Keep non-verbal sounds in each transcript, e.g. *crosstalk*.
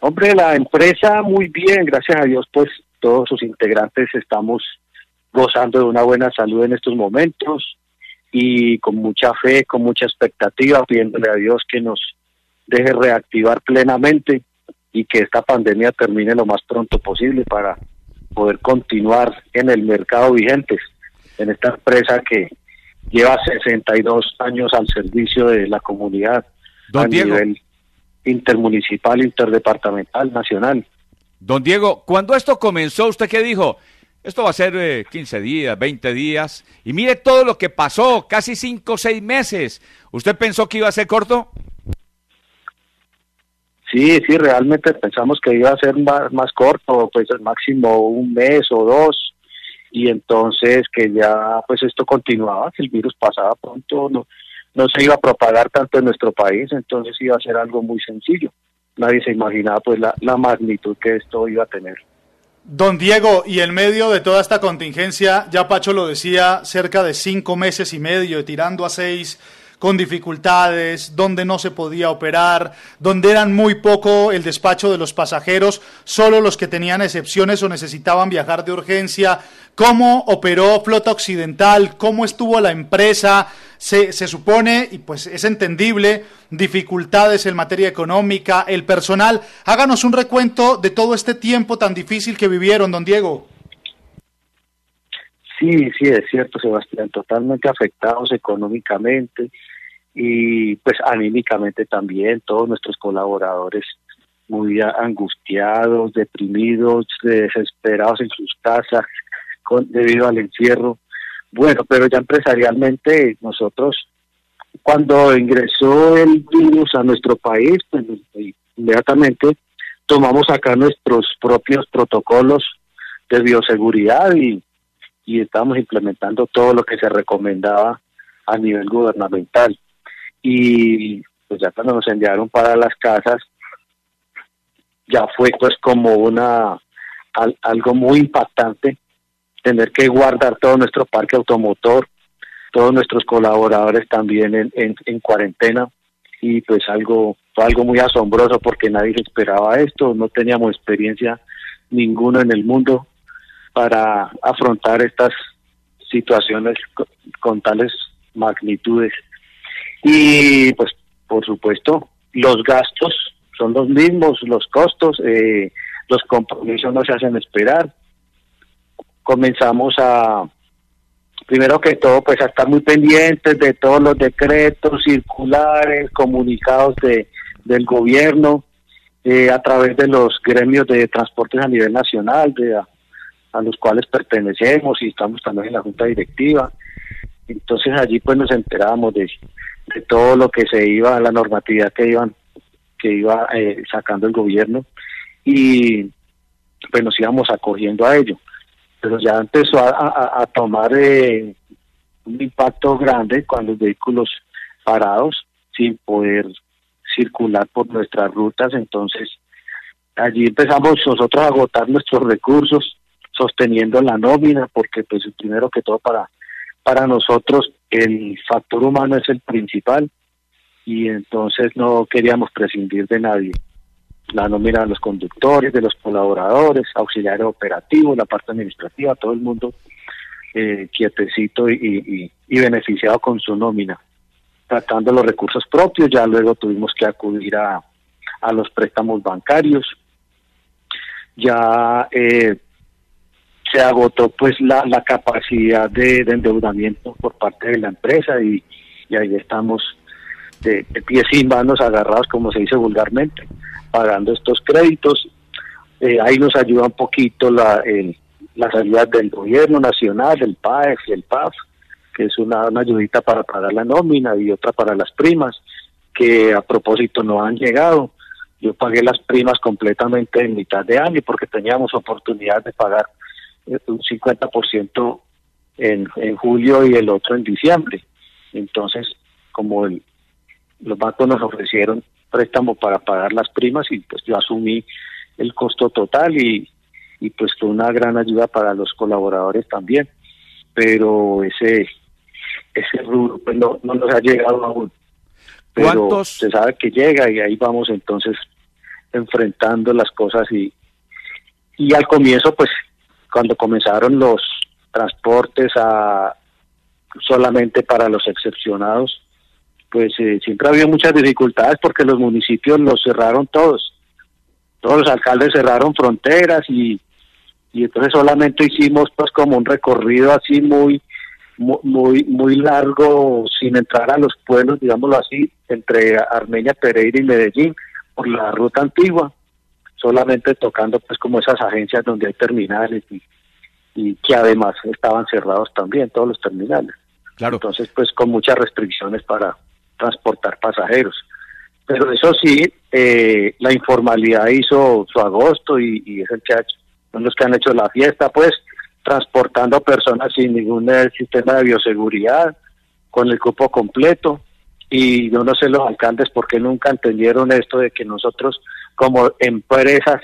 Hombre, la empresa muy bien, gracias a Dios, pues todos sus integrantes estamos gozando de una buena salud en estos momentos y con mucha fe, con mucha expectativa, pidiéndole a Dios que nos deje reactivar plenamente y que esta pandemia termine lo más pronto posible para poder continuar en el mercado vigente, en esta empresa que lleva 62 años al servicio de la comunidad a nivel intermunicipal, interdepartamental, nacional. Don Diego, cuando esto comenzó, ¿usted qué dijo? Esto va a ser eh, 15 días, 20 días. Y mire todo lo que pasó, casi 5 o 6 meses. ¿Usted pensó que iba a ser corto? Sí, sí, realmente pensamos que iba a ser más, más corto, pues al máximo un mes o dos, y entonces que ya pues esto continuaba, que el virus pasaba pronto, no, no se iba a propagar tanto en nuestro país, entonces iba a ser algo muy sencillo. Nadie se imaginaba pues la, magnitud que esto iba a tener. Don Diego, y en medio de toda esta contingencia, ya Pacho lo decía, cerca de cinco meses y medio, tirando a seis con dificultades, donde no se podía operar, donde eran muy poco el despacho de los pasajeros, solo los que tenían excepciones o necesitaban viajar de urgencia. ¿Cómo operó Flota Occidental? ¿Cómo estuvo la empresa? Se, se supone, y pues es entendible, dificultades en materia económica, el personal. Háganos un recuento de todo este tiempo tan difícil que vivieron, don Diego. Sí, sí, es cierto, Sebastián, totalmente afectados económicamente, y pues anímicamente también todos nuestros colaboradores muy angustiados, deprimidos, desesperados en sus casas con, debido al encierro. Bueno, pero ya empresarialmente nosotros cuando ingresó el virus a nuestro país, pues inmediatamente tomamos acá nuestros propios protocolos de bioseguridad y, y estamos implementando todo lo que se recomendaba a nivel gubernamental. Y pues ya cuando nos enviaron para las casas ya fue pues como una algo muy impactante tener que guardar todo nuestro parque automotor todos nuestros colaboradores también en, en, cuarentena y pues algo fue algo muy asombroso porque nadie esperaba esto no teníamos experiencia ninguna en el mundo para afrontar estas situaciones con tales magnitudes y pues por supuesto los gastos son los mismos, los costos, eh, los compromisos no se hacen esperar. Comenzamos a, primero que todo, pues a estar muy pendientes de todos los decretos, circulares, comunicados de, del gobierno, eh, a través de los gremios de transportes a nivel nacional, de, a, los cuales pertenecemos y estamos también en la junta directiva. Entonces allí pues nos enterábamos de de todo lo que se iba, la normatividad que iban que iba eh, sacando el gobierno y pues nos íbamos acogiendo a ello. Pero ya empezó a, tomar eh, un impacto grande cuando los vehículos parados sin poder circular por nuestras rutas, entonces allí empezamos nosotros a agotar nuestros recursos sosteniendo la nómina porque pues primero que todo para para nosotros el factor humano es el principal y entonces no queríamos prescindir de nadie. La nómina de los conductores, de los colaboradores, auxiliares operativos, la parte administrativa, todo el mundo eh, quietecito y, y, beneficiado con su nómina. Tratando los recursos propios, ya luego tuvimos que acudir a, a los préstamos bancarios. Ya eh, se agotó pues la, la capacidad de, endeudamiento por parte de la empresa y, ahí estamos de, pies sin manos agarrados, como se dice vulgarmente, pagando estos créditos. Eh, ahí nos ayuda un poquito la, el, las ayudas del gobierno nacional, el PAEF y el PAF, que es una, ayudita para pagar la nómina y otra para las primas, que a propósito no han llegado. Yo pagué las primas completamente en mitad de año porque teníamos oportunidad de pagar un 50% en, en julio y el otro en diciembre. Entonces, como el, los bancos nos ofrecieron préstamo para pagar las primas y pues yo asumí el costo total y, y pues fue una gran ayuda para los colaboradores también. Pero ese ese rubro pues no, no nos ha llegado aún. Pero se sabe que llega y ahí vamos entonces enfrentando las cosas y, y al comienzo, pues, cuando comenzaron los transportes a solamente para los excepcionados, pues eh, siempre ha habido muchas dificultades porque los municipios los cerraron todos. Todos los alcaldes cerraron fronteras y, y entonces solamente hicimos pues como un recorrido así muy muy muy largo sin entrar a los pueblos, digámoslo así, entre Armenia, Pereira y Medellín por la ruta antigua, solamente tocando pues como esas agencias donde hay terminales y, y que además estaban cerrados también todos los terminales. Claro. Entonces pues con muchas restricciones para transportar pasajeros. Pero eso sí, eh, la informalidad hizo su agosto y, es el chacho. Son los que han hecho la fiesta, pues, transportando personas sin ningún eh, sistema de bioseguridad, con el cupo completo. Y yo no sé los alcaldes por qué nunca entendieron esto de que nosotros como empresas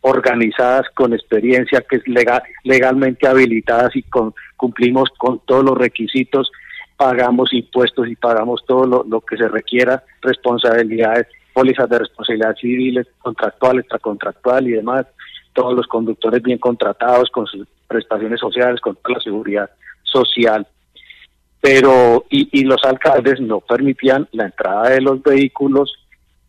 organizadas con experiencia que es legal, legalmente habilitadas y con, cumplimos con todos los requisitos, pagamos impuestos y pagamos todo lo, lo que se requiera, responsabilidades, pólizas de responsabilidad civiles, contractual, extracontractual y demás, todos los conductores bien contratados con sus prestaciones sociales, con toda la seguridad social. Pero, y, y los alcaldes no permitían la entrada de los vehículos,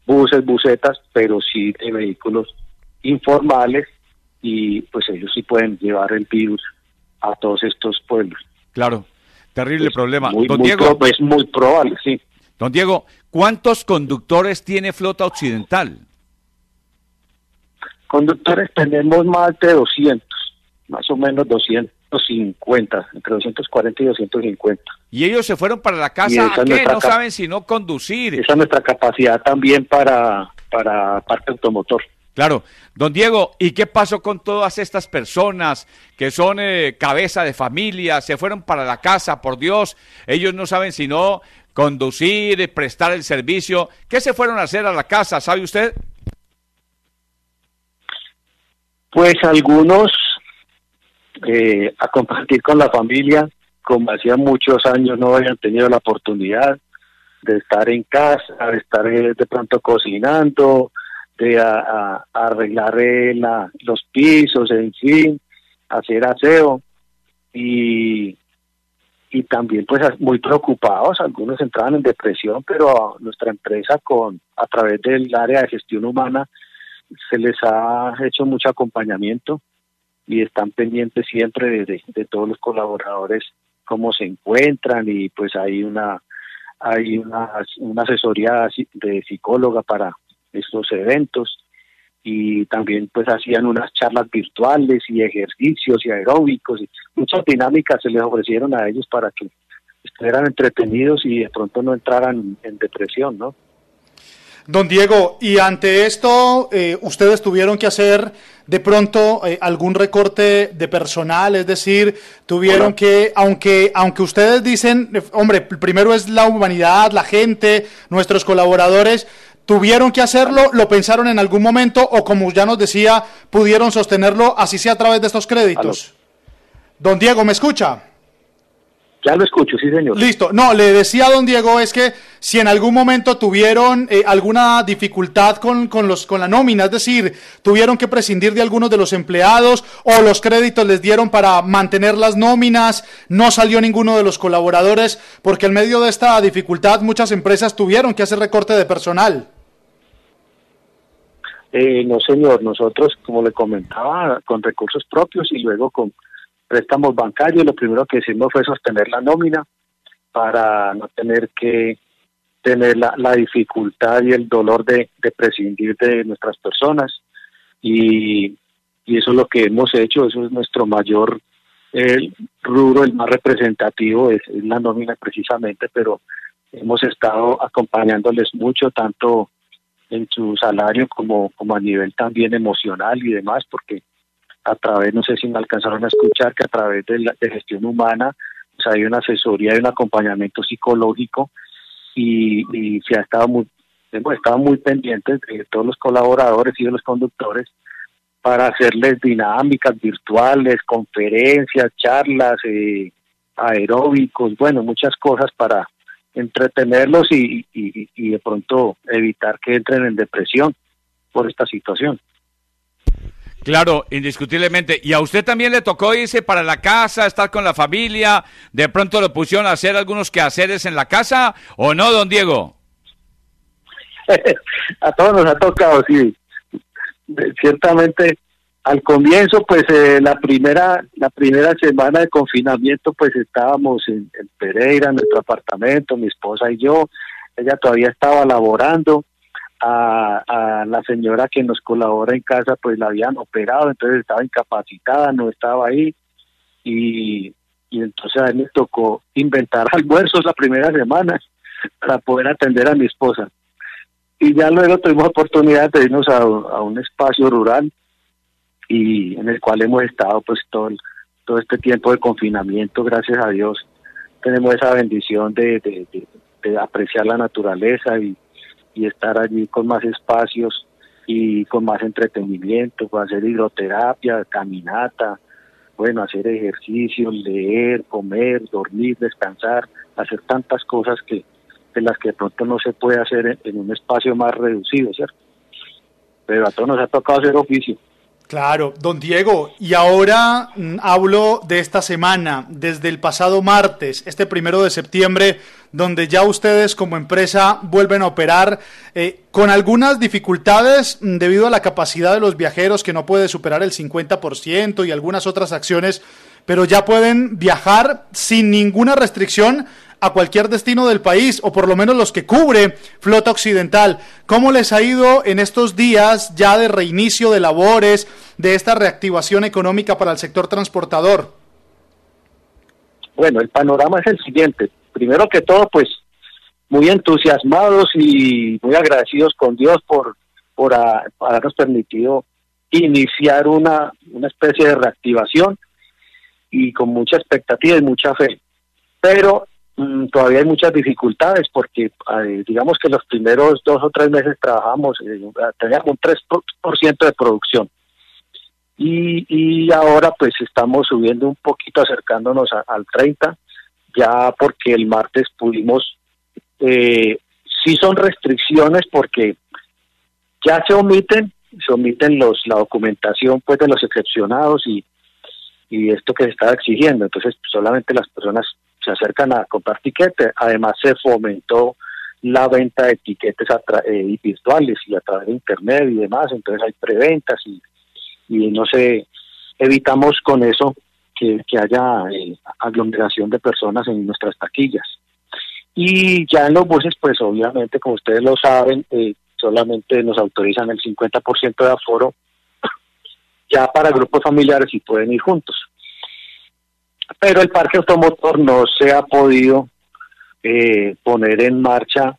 buses, busetas, pero sí de vehículos informales y pues ellos sí pueden llevar el virus a todos estos pueblos. Claro, terrible problema. Don Diego, es muy probable, sí. Don Diego, ¿cuántos conductores tiene Flota Occidental? Conductores tenemos más de 200, más o menos 250, entre 240 y 250. ¿Y ellos se fueron para la casa? ¿A qué? No saben si no conducir. Esa es nuestra capacidad también para, para parte automotor. Claro, don Diego, ¿y qué pasó con todas estas personas que son eh, cabeza de familia, se fueron para la casa, por Dios, ellos no saben si no conducir, prestar el servicio, ¿qué se fueron a hacer a la casa, sabe usted? Pues algunos eh, a compartir con la familia, como hacía muchos años no habían tenido la oportunidad de estar en casa, de estar eh, de pronto cocinando, de arreglar eh, la, los pisos, en fin, hacer aseo. Y y también pues muy preocupados, algunos entraban en depresión, pero nuestra empresa con a través del área de gestión humana se les ha hecho mucho acompañamiento y están pendientes siempre de, de, todos los colaboradores cómo se encuentran y pues hay una hay una asesoría de psicóloga para estos eventos y también pues hacían unas charlas virtuales y ejercicios y aeróbicos y muchas dinámicas se les ofrecieron a ellos para que estuvieran entretenidos y de pronto no entraran en depresión, ¿no? Don Diego, y ante esto, eh, ustedes tuvieron que hacer de pronto eh, algún recorte de personal, es decir, tuvieron que, aunque, aunque ustedes dicen, eh, hombre, primero es la humanidad, la gente, nuestros colaboradores, tuvieron que hacerlo, lo pensaron en algún momento o como ya nos decía, pudieron sostenerlo así sea a través de estos créditos. Don Diego, ¿me escucha? Ya lo escucho, sí, señor. Listo. No, le decía a don Diego es que si en algún momento tuvieron eh, alguna dificultad con, con, los, con la nómina, es decir, tuvieron que prescindir de algunos de los empleados o los créditos les dieron para mantener las nóminas, no salió ninguno de los colaboradores, porque en medio de esta dificultad muchas empresas tuvieron que hacer recorte de personal. Eh, no, señor, nosotros, como le comentaba, con recursos propios y luego con préstamos bancarios, lo primero que hicimos fue sostener la nómina para no tener que tener la, la dificultad y el dolor de, prescindir de nuestras personas. Y, eso es lo que hemos hecho, eso es nuestro mayor rubro, el más representativo es, es la nómina precisamente, pero hemos estado acompañándoles mucho, tanto en su salario como, como a nivel también emocional y demás, porque a través, no sé si me alcanzaron a escuchar, que a través de, la, de gestión humana pues hay una asesoría y un acompañamiento psicológico y, y se ha estado muy, hemos estado muy pendientes de todos los colaboradores y de los conductores para hacerles dinámicas virtuales, conferencias, charlas, eh, aeróbicos, bueno, muchas cosas para entretenerlos y, y, y de pronto evitar que entren en depresión por esta situación. Claro, indiscutiblemente. ¿Y a usted también le tocó irse para la casa, estar con la familia? ¿De pronto lo pusieron a hacer algunos quehaceres en la casa o no, don Diego? *laughs* a todos nos ha tocado, sí. Ciertamente, al comienzo, pues eh, la primera la primera semana de confinamiento, pues estábamos en, Pereira, en nuestro apartamento, mi esposa y yo. Ella todavía estaba laborando a, la señora que nos colabora en casa, pues la habían operado, entonces estaba incapacitada, no estaba ahí. Y, y entonces a mí me tocó inventar *laughs* almuerzos la primera semana para poder atender a mi esposa. Y ya luego tuvimos oportunidad de irnos a, un espacio rural y en el cual hemos estado pues todo, todo este tiempo de confinamiento, gracias a Dios. Tenemos esa bendición de, de apreciar la naturaleza y, y estar allí con más espacios y con más entretenimiento, hacer hidroterapia, caminata, bueno, hacer ejercicio, leer, comer, dormir, descansar, hacer tantas cosas que de las que de pronto no se puede hacer en un espacio más reducido, ¿cierto? Pero a todos nos ha tocado hacer oficio. Claro, don Diego, y ahora mm, hablo de esta semana, desde el pasado martes, este primero de septiembre, donde ya ustedes como empresa vuelven a operar eh, con algunas dificultades mm, debido a la capacidad de los viajeros que no puede superar el 50% y algunas otras acciones, pero ya pueden viajar sin ninguna restricción a cualquier destino del país, o por lo menos los que cubre Flota Occidental. ¿Cómo les ha ido en estos días ya de reinicio de labores, de esta reactivación económica para el sector transportador? Bueno, el panorama es el siguiente. Primero que todo, pues muy entusiasmados y muy agradecidos con Dios por, por habernos permitido iniciar una, una especie de reactivación y con mucha expectativa y mucha fe. Pero Mm, todavía hay muchas dificultades porque eh, digamos que los primeros dos o tres meses trabajamos, eh, teníamos un 3% de producción. Y, y ahora pues estamos subiendo un poquito, acercándonos al 30, ya porque el martes pudimos, eh, sí son restricciones porque ya se omiten, se omiten los la documentación pues de los excepcionados y, y esto que se estaba exigiendo, entonces solamente las personas se acercan a comprar tiquetes. Además, se fomentó la venta de tiquetes eh, virtuales y a través de internet y demás, entonces hay preventas y, y no sé, evitamos con eso que, haya eh, aglomeración de personas en nuestras taquillas. Y ya en los buses, pues obviamente, como ustedes lo saben, eh, solamente nos autorizan el 50% de aforo ya para grupos familiares y pueden ir juntos pero el parque automotor no se ha podido eh, poner en marcha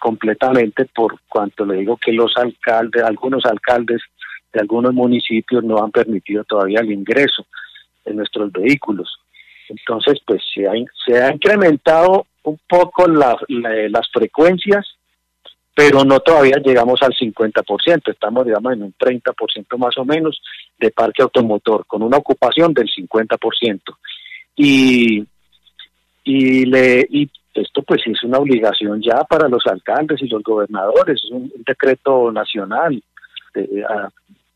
completamente por cuanto le digo que los alcaldes, algunos alcaldes de algunos municipios no han permitido todavía el ingreso de nuestros vehículos. Entonces, pues se ha, se ha incrementado un poco las frecuencias, pero no todavía llegamos al 50%, estamos digamos en un 30% más o menos de parque automotor, con una ocupación del 50% y, y, le, y esto pues es una obligación ya para los alcaldes y los gobernadores, es un, decreto nacional de,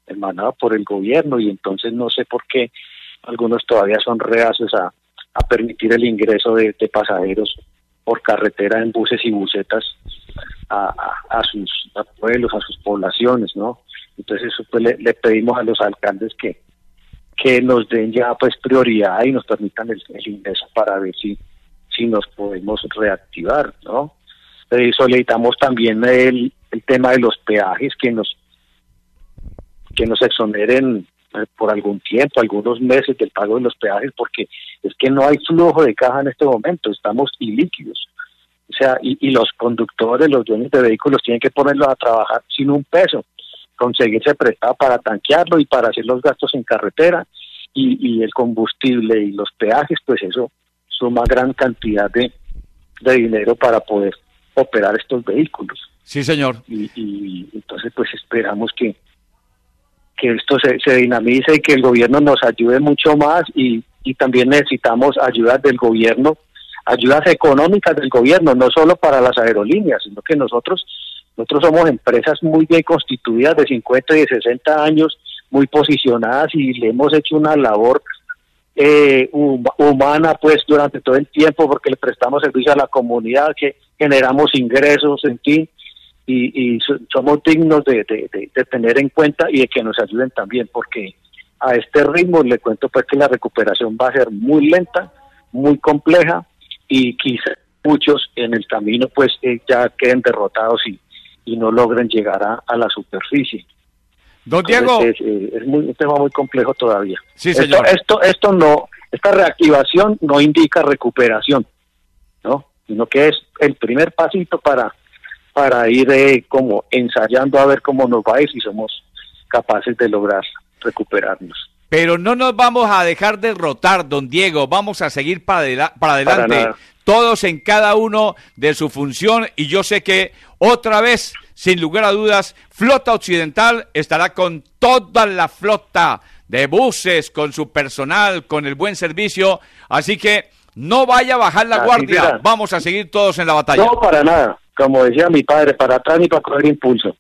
emanado por el gobierno y entonces no sé por qué algunos todavía son reacios a, a permitir el ingreso de, pasajeros por carretera en buses y busetas a, a, sus pueblos, a sus poblaciones, ¿no? Entonces eso pues le, pedimos a los alcaldes que, que nos den ya pues prioridad y nos permitan el, ingreso para ver si, si nos podemos reactivar, ¿no? Solicitamos también el, el tema de los peajes que nos que nos exoneren por algún tiempo, algunos meses del pago de los peajes, porque es que no hay flujo de caja en este momento, estamos ilíquidos. O sea, y, y los conductores, los dueños de vehículos tienen que ponerlos a trabajar sin un peso conseguirse prestado para tanquearlo y para hacer los gastos en carretera y, el combustible y los peajes, pues eso suma gran cantidad de, dinero para poder operar estos vehículos. Sí, señor. Y, entonces pues esperamos que, que esto se, se dinamice y que el gobierno nos ayude mucho más y, y también necesitamos ayudas del gobierno, ayudas económicas del gobierno, no solo para las aerolíneas, sino que nosotros Nosotros somos empresas muy bien constituidas de 50 y de 60 años, muy posicionadas y le hemos hecho una labor eh, humana pues durante todo el tiempo porque le prestamos servicio a la comunidad, que generamos ingresos, en fin, y, somos dignos de, tener en cuenta y de que nos ayuden también porque a este ritmo le cuento pues que la recuperación va a ser muy lenta, muy compleja y quizá muchos en el camino pues eh, ya queden derrotados y, y no logren llegar a, la superficie. Don Diego. Es, un tema muy complejo todavía. Sí, señor. Esto, esto, no, esta reactivación no indica recuperación, ¿no? Sino que es el primer pasito para, para ir eh, como ensayando a ver cómo nos va ir si somos capaces de lograr recuperarnos. Pero no nos vamos a dejar derrotar, don Diego. Vamos a seguir para, para adelante. todos en cada uno de su función. Y yo sé que otra vez, sin lugar a dudas, Flota Occidental estará con toda la flota de buses, con su personal, con el buen servicio, así que no vaya a bajar la guardia, vamos a seguir todos en la batalla. No, para nada, como decía mi padre, para atrás ni para coger impulso.